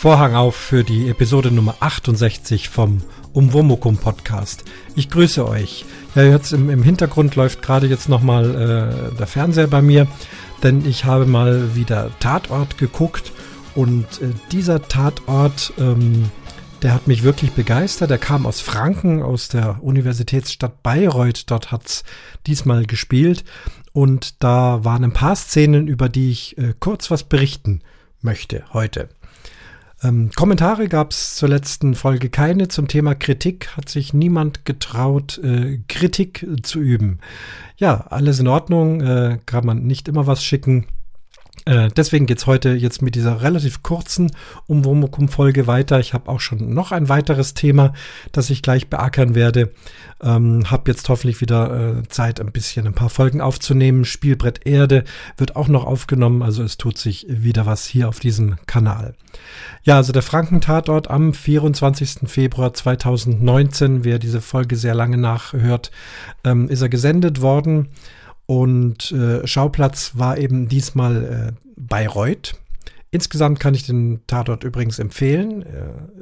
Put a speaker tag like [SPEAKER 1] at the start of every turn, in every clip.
[SPEAKER 1] Vorhang auf für die Episode Nummer 68 vom Umwomukum Podcast. Ich grüße euch. Ja, jetzt im, im Hintergrund läuft gerade jetzt nochmal äh, der Fernseher bei mir, denn ich habe mal wieder Tatort geguckt und äh, dieser Tatort, ähm, der hat mich wirklich begeistert. Er kam aus Franken, aus der Universitätsstadt Bayreuth. Dort hat's diesmal gespielt und da waren ein paar Szenen, über die ich äh, kurz was berichten möchte heute. Ähm, Kommentare gab es zur letzten Folge keine. Zum Thema Kritik hat sich niemand getraut, äh, Kritik zu üben. Ja, alles in Ordnung, äh, kann man nicht immer was schicken. Äh, deswegen geht's heute jetzt mit dieser relativ kurzen Umwomukum-Folge weiter. Ich habe auch schon noch ein weiteres Thema, das ich gleich beackern werde. Ähm, hab jetzt hoffentlich wieder äh, Zeit, ein bisschen ein paar Folgen aufzunehmen. Spielbrett Erde wird auch noch aufgenommen, also es tut sich wieder was hier auf diesem Kanal. Ja, also der Frankentatort am 24. Februar 2019, wer diese Folge sehr lange nachhört, ähm, ist er gesendet worden. Und äh, Schauplatz war eben diesmal äh, Bayreuth. Insgesamt kann ich den Tatort übrigens empfehlen. Äh,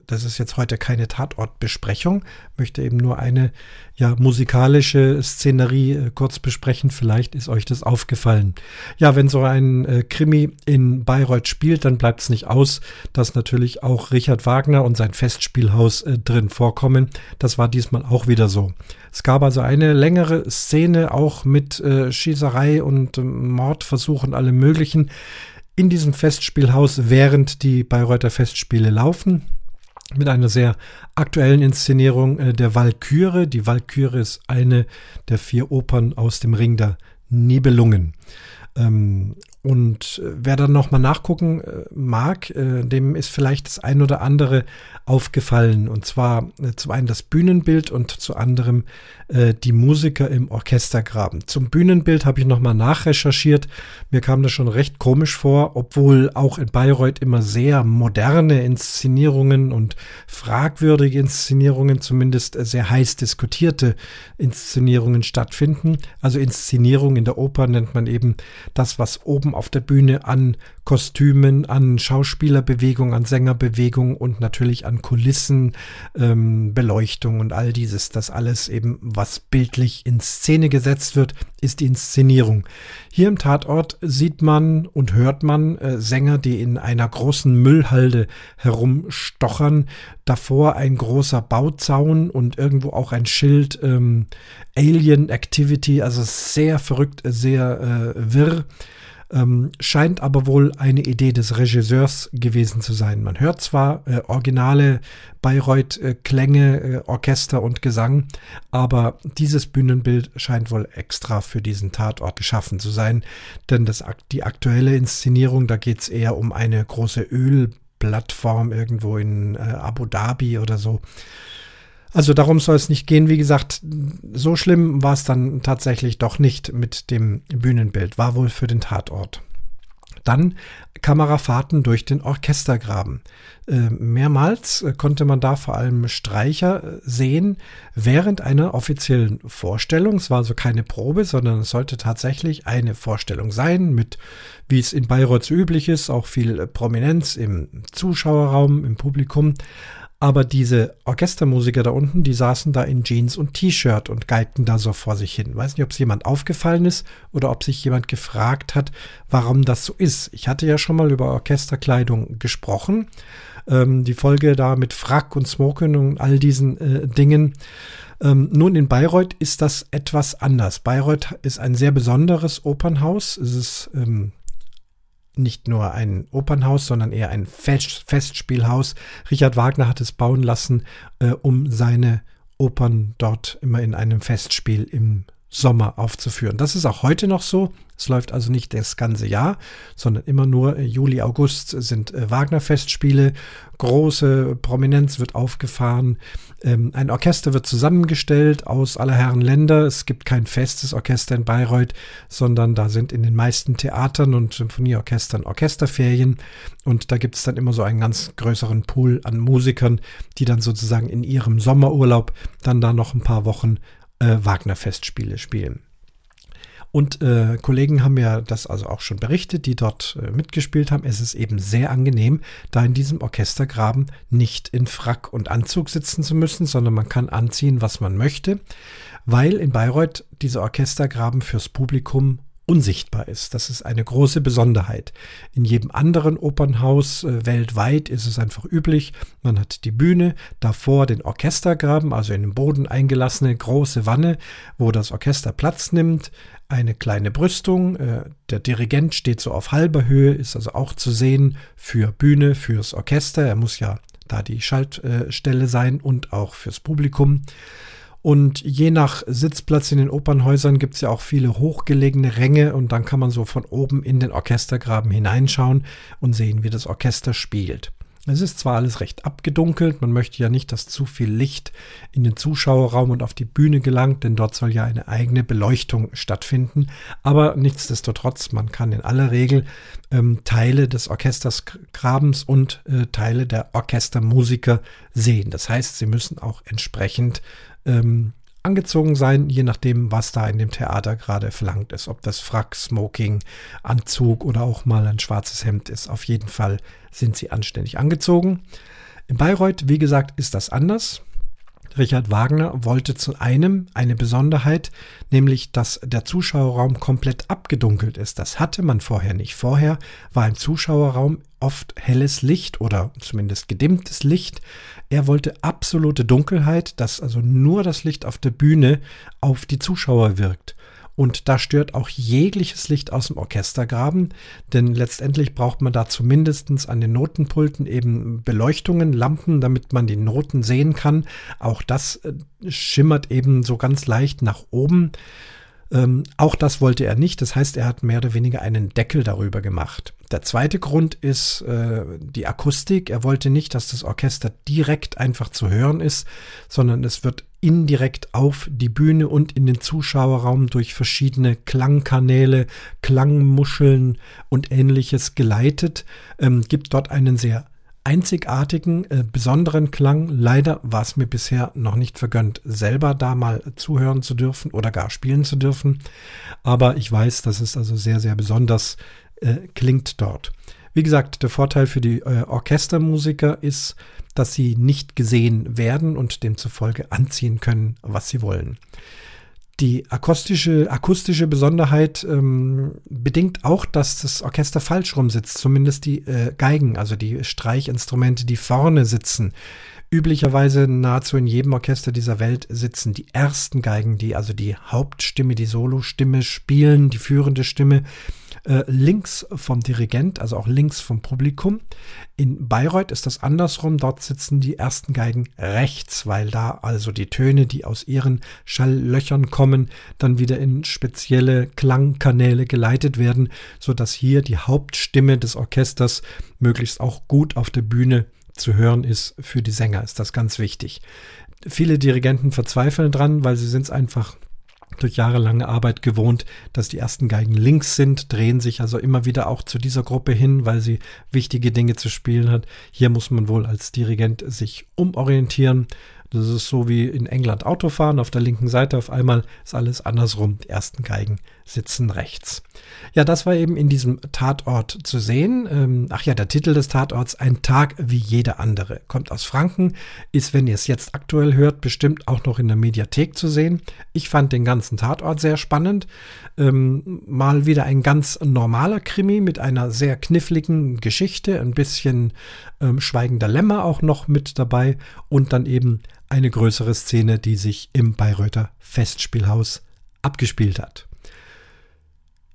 [SPEAKER 1] das ist jetzt heute keine Tatortbesprechung. Möchte eben nur eine ja musikalische Szenerie äh, kurz besprechen. Vielleicht ist euch das aufgefallen. Ja, wenn so ein äh, Krimi in Bayreuth spielt, dann bleibt es nicht aus, dass natürlich auch Richard Wagner und sein Festspielhaus drin vorkommen. Das war diesmal auch wieder so. Es gab also eine längere Szene auch mit Schießerei und Mordversuch und allem möglichen in diesem Festspielhaus, während die Bayreuther Festspiele laufen. Mit einer sehr aktuellen Inszenierung äh, der Walküre. Die Walküre ist eine der vier Opern aus dem Ring der Nibelungen. Und äh, wer dann nochmal nachgucken äh, mag, äh, dem ist vielleicht das ein oder andere aufgefallen. Und zwar zum einen das Bühnenbild und zu anderem die Musiker im Orchestergraben. Zum Bühnenbild habe ich nochmal nachrecherchiert. Mir kam das schon recht komisch vor, obwohl auch in Bayreuth immer sehr moderne Inszenierungen und fragwürdige Inszenierungen, zumindest sehr heiß diskutierte Inszenierungen stattfinden. Also Inszenierung in der Oper nennt man eben das, was oben auf der Bühne an Kostümen, an Schauspielerbewegung, an Sängerbewegung und natürlich an Kulissen, ähm, Beleuchtung und all dieses. Das alles eben, was bildlich in Szene gesetzt wird, ist die Inszenierung. Hier im Tatort sieht man und hört man äh, Sänger, die in einer großen Müllhalde herumstochern. Davor ein großer Bauzaun und irgendwo auch ein Schild ähm, Alien Activity, also sehr verrückt, sehr äh, wirr. Ähm, scheint aber wohl eine Idee des Regisseurs gewesen zu sein. Man hört zwar äh, originale Bayreuth-Klänge, äh, Orchester und Gesang, aber dieses Bühnenbild scheint wohl extra für diesen Tatort geschaffen zu sein, denn das, die aktuelle Inszenierung, da geht es eher um eine große Ölplattform irgendwo in äh, Abu Dhabi oder so. Also darum soll es nicht gehen. Wie gesagt, so schlimm war es dann tatsächlich doch nicht mit dem Bühnenbild. War wohl für den Tatort. Dann Kamerafahrten durch den Orchestergraben. Äh, mehrmals konnte man da vor allem Streicher sehen während einer offiziellen Vorstellung. Es war also keine Probe, sondern es sollte tatsächlich eine Vorstellung sein mit, wie es in Bayreuth üblich ist, auch viel Prominenz im Zuschauerraum, im Publikum. Aber diese Orchestermusiker da unten, die saßen da in Jeans und T-Shirt und geigten da so vor sich hin. Weiß nicht, ob es jemand aufgefallen ist oder ob sich jemand gefragt hat, warum das so ist. Ich hatte ja schon mal über Orchesterkleidung gesprochen. Ähm, die Folge da mit Frack und Smoking und all diesen äh, Dingen. Ähm, nun, in Bayreuth ist das etwas anders. Bayreuth ist ein sehr besonderes Opernhaus. Es ist ähm, nicht nur ein Opernhaus, sondern eher ein Fest Festspielhaus. Richard Wagner hat es bauen lassen, äh, um seine Opern dort immer in einem Festspiel im Sommer aufzuführen. Das ist auch heute noch so. Es läuft also nicht das ganze Jahr, sondern immer nur Juli, August sind äh, Wagner-Festspiele. Große Prominenz wird aufgefahren. Ähm, ein Orchester wird zusammengestellt aus aller Herren Länder. Es gibt kein festes Orchester in Bayreuth, sondern da sind in den meisten Theatern und Symphonieorchestern Orchesterferien. Und da gibt es dann immer so einen ganz größeren Pool an Musikern, die dann sozusagen in ihrem Sommerurlaub dann da noch ein paar Wochen äh, Wagner-Festspiele spielen. Und äh, Kollegen haben ja das also auch schon berichtet, die dort äh, mitgespielt haben. Es ist eben sehr angenehm, da in diesem Orchestergraben nicht in Frack und Anzug sitzen zu müssen, sondern man kann anziehen, was man möchte, weil in Bayreuth dieser Orchestergraben fürs Publikum unsichtbar ist. Das ist eine große Besonderheit. In jedem anderen Opernhaus äh, weltweit ist es einfach üblich, man hat die Bühne, davor den Orchestergraben, also in den Boden eingelassene große Wanne, wo das Orchester Platz nimmt, eine kleine Brüstung, äh, der Dirigent steht so auf halber Höhe, ist also auch zu sehen für Bühne, fürs Orchester, er muss ja da die Schaltstelle sein und auch fürs Publikum. Und je nach Sitzplatz in den Opernhäusern gibt es ja auch viele hochgelegene Ränge und dann kann man so von oben in den Orchestergraben hineinschauen und sehen, wie das Orchester spielt. Es ist zwar alles recht abgedunkelt, man möchte ja nicht, dass zu viel Licht in den Zuschauerraum und auf die Bühne gelangt, denn dort soll ja eine eigene Beleuchtung stattfinden, aber nichtsdestotrotz, man kann in aller Regel ähm, Teile des Orchestergrabens und äh, Teile der Orchestermusiker sehen. Das heißt, sie müssen auch entsprechend ähm, angezogen sein, je nachdem, was da in dem Theater gerade verlangt ist. Ob das Frack, Smoking, Anzug oder auch mal ein schwarzes Hemd ist. Auf jeden Fall sind sie anständig angezogen. In Bayreuth, wie gesagt, ist das anders. Richard Wagner wollte zu einem eine Besonderheit, nämlich dass der Zuschauerraum komplett abgedunkelt ist. Das hatte man vorher nicht. Vorher war im Zuschauerraum oft helles Licht oder zumindest gedimmtes Licht. Er wollte absolute Dunkelheit, dass also nur das Licht auf der Bühne auf die Zuschauer wirkt. Und da stört auch jegliches Licht aus dem Orchestergraben, denn letztendlich braucht man da zumindest an den Notenpulten eben Beleuchtungen, Lampen, damit man die Noten sehen kann. Auch das äh, schimmert eben so ganz leicht nach oben. Ähm, auch das wollte er nicht. Das heißt, er hat mehr oder weniger einen Deckel darüber gemacht. Der zweite Grund ist äh, die Akustik. Er wollte nicht, dass das Orchester direkt einfach zu hören ist, sondern es wird indirekt auf die Bühne und in den Zuschauerraum durch verschiedene Klangkanäle, Klangmuscheln und ähnliches geleitet. Ähm, gibt dort einen sehr einzigartigen, äh, besonderen Klang. Leider war es mir bisher noch nicht vergönnt, selber da mal zuhören zu dürfen oder gar spielen zu dürfen. Aber ich weiß, dass es also sehr, sehr besonders äh, klingt dort. Wie gesagt, der Vorteil für die äh, Orchestermusiker ist, dass sie nicht gesehen werden und demzufolge anziehen können, was sie wollen. Die akustische, akustische Besonderheit ähm, bedingt auch, dass das Orchester falsch rum sitzt, zumindest die äh, Geigen, also die Streichinstrumente, die vorne sitzen. Üblicherweise nahezu in jedem Orchester dieser Welt sitzen die ersten Geigen, die also die Hauptstimme, die Solostimme spielen, die führende Stimme äh, links vom Dirigent, also auch links vom Publikum. In Bayreuth ist das andersrum. Dort sitzen die ersten Geigen rechts, weil da also die Töne, die aus ihren Schalllöchern kommen, dann wieder in spezielle Klangkanäle geleitet werden, sodass hier die Hauptstimme des Orchesters möglichst auch gut auf der Bühne zu hören ist. Für die Sänger ist das ganz wichtig. Viele Dirigenten verzweifeln dran, weil sie sind es einfach durch jahrelange Arbeit gewohnt, dass die ersten Geigen links sind, drehen sich also immer wieder auch zu dieser Gruppe hin, weil sie wichtige Dinge zu spielen hat. Hier muss man wohl als Dirigent sich umorientieren. Das ist so wie in England Autofahren. Auf der linken Seite auf einmal ist alles andersrum. Die ersten Geigen sitzen rechts. Ja, das war eben in diesem Tatort zu sehen. Ähm, ach ja, der Titel des Tatorts, Ein Tag wie jeder andere, kommt aus Franken, ist, wenn ihr es jetzt aktuell hört, bestimmt auch noch in der Mediathek zu sehen. Ich fand den ganzen Tatort sehr spannend. Ähm, mal wieder ein ganz normaler Krimi mit einer sehr kniffligen Geschichte, ein bisschen ähm, schweigender Lämmer auch noch mit dabei und dann eben eine größere Szene, die sich im Bayreuther Festspielhaus abgespielt hat.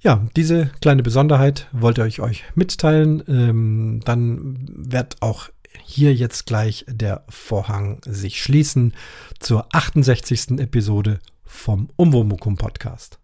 [SPEAKER 1] Ja, diese kleine Besonderheit wollte ich euch mitteilen. Ähm, dann wird auch hier jetzt gleich der Vorhang sich schließen zur 68. Episode vom Umwomukum Podcast.